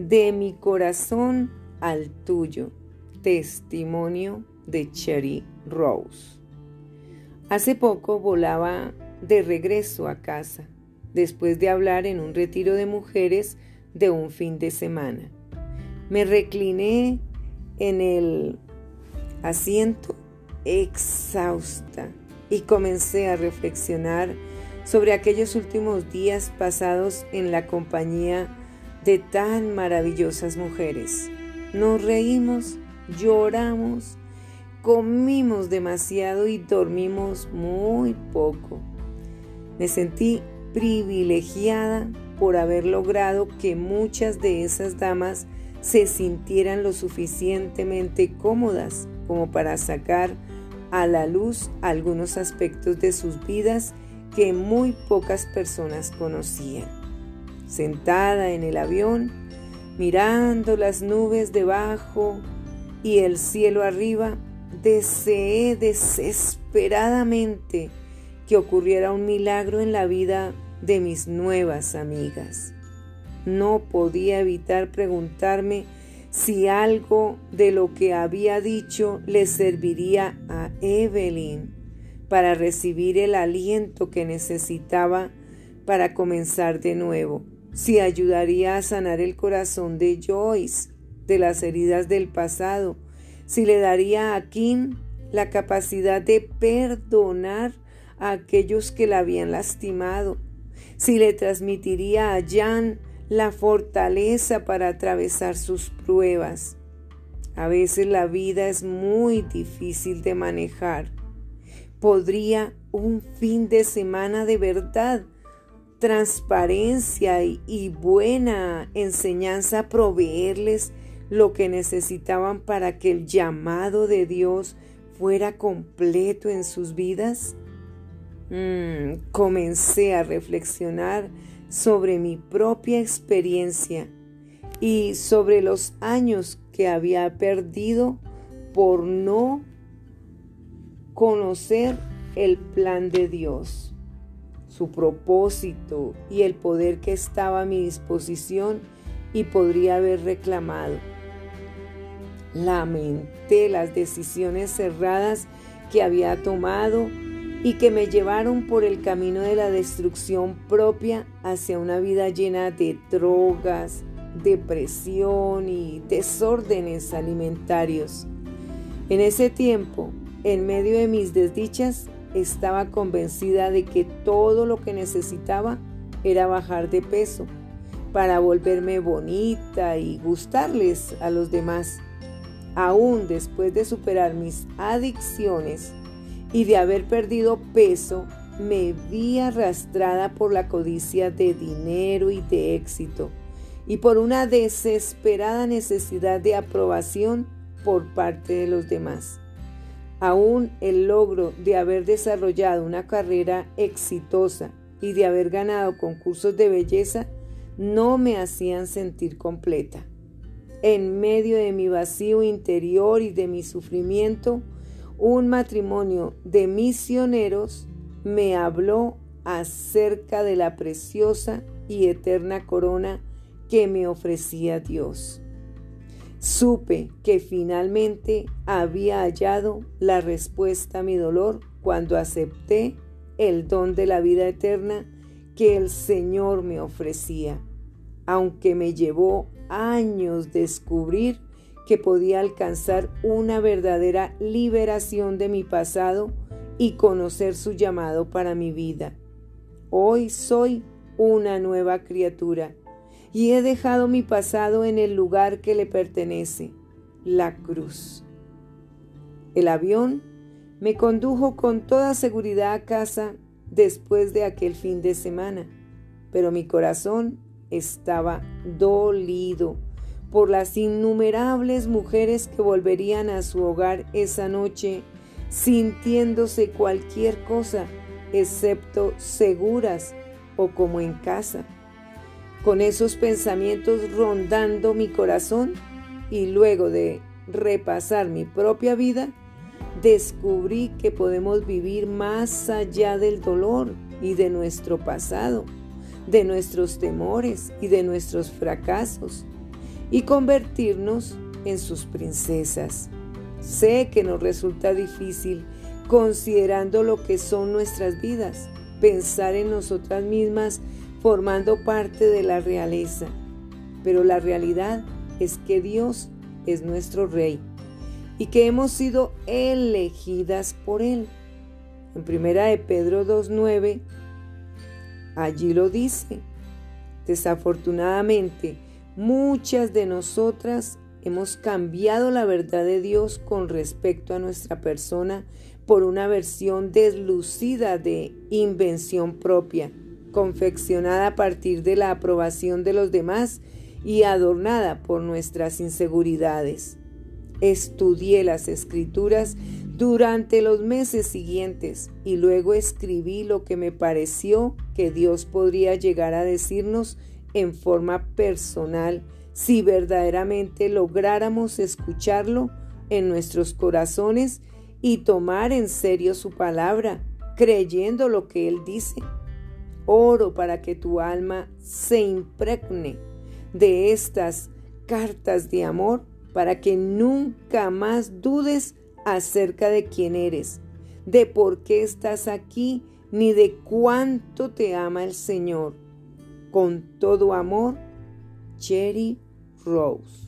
De mi corazón al tuyo. Testimonio de Cherry Rose. Hace poco volaba de regreso a casa, después de hablar en un retiro de mujeres de un fin de semana. Me recliné en el asiento exhausta y comencé a reflexionar sobre aquellos últimos días pasados en la compañía de tan maravillosas mujeres. Nos reímos, lloramos, comimos demasiado y dormimos muy poco. Me sentí privilegiada por haber logrado que muchas de esas damas se sintieran lo suficientemente cómodas como para sacar a la luz algunos aspectos de sus vidas que muy pocas personas conocían. Sentada en el avión, mirando las nubes debajo y el cielo arriba, deseé desesperadamente que ocurriera un milagro en la vida de mis nuevas amigas. No podía evitar preguntarme si algo de lo que había dicho le serviría a Evelyn para recibir el aliento que necesitaba para comenzar de nuevo, si ayudaría a sanar el corazón de Joyce de las heridas del pasado, si le daría a Kim la capacidad de perdonar a aquellos que la habían lastimado, si le transmitiría a Jan la fortaleza para atravesar sus pruebas. A veces la vida es muy difícil de manejar podría un fin de semana de verdad, transparencia y, buena enseñanza proveerles lo que necesitaban para que el llamado de Dios fuera completo en sus vidas? Mm, comencé a reflexionar sobre mi propia experiencia y sobre los años que había perdido por no conocer el plan de Dios, su propósito y el poder que estaba a mi disposición y podría haber reclamado. Lamenté las decisiones cerradas que había tomado y que me llevaron por el camino de la destrucción propia hacia una vida llena de drogas, depresión y desórdenes alimentarios. En ese tiempo en medio de mis desdichas, estaba convencida de que todo lo que necesitaba era bajar de peso para volverme bonita y gustarles a los demás. Aún después de superar mis adicciones y de haber perdido peso, me vi arrastrada por la codicia de dinero y de éxito y por una desesperada necesidad de aprobación por parte de los demás. Aún el logro de haber desarrollado una carrera exitosa y de haber ganado concursos de belleza no me hacían sentir completa. En medio de mi vacío interior y de mi sufrimiento, un matrimonio de misioneros me habló acerca de la preciosa y eterna corona que me ofrecía Dios. Supe que finalmente había hallado la respuesta a mi dolor cuando acepté el don de la vida eterna que el Señor me ofrecía, aunque me llevó años descubrir que podía alcanzar una verdadera liberación de mi pasado y conocer su llamado para mi vida. Hoy soy una nueva criatura y he dejado mi pasado en el lugar que le pertenece, la cruz. El avión me condujo con toda seguridad a casa después de aquel fin de semana, pero mi corazón estaba dolido por las innumerables mujeres que volverían a su hogar esa noche sintiéndose cualquier cosa excepto seguras o como en casa con esos pensamientos rondando mi corazón y luego de repasar mi propia vida, descubrí que podemos vivir más allá del dolor y de nuestro pasado, de nuestros temores y de nuestros fracasos, y convertirnos en sus princesas. Sé que nos resulta difícil, considerando lo que son nuestras vidas, pensar en nosotras mismas formando parte de la realeza. Pero la realidad es que Dios es nuestro Rey y que hemos sido elegidas por Él. En primera de Pedro 2.9, allí lo dice. Desafortunadamente, muchas de nosotras hemos cambiado la verdad de Dios con respecto a nuestra persona por una versión deslucida de invención propia, confeccionada a partir de la aprobación de los demás y adornada por nuestras inseguridades. Estudié las escrituras durante los meses siguientes y luego escribí lo que me pareció que Dios podría llegar a decirnos en forma personal si verdaderamente lográramos escucharlo en nuestros corazones y tomar en serio su palabra, creyendo lo que Él dice. Oro para que tu alma se impregne de estas cartas de amor para que nunca más dudes acerca de quién eres, de por qué estás aquí, ni de cuánto te ama el Señor. Con todo amor, Cherry Rose.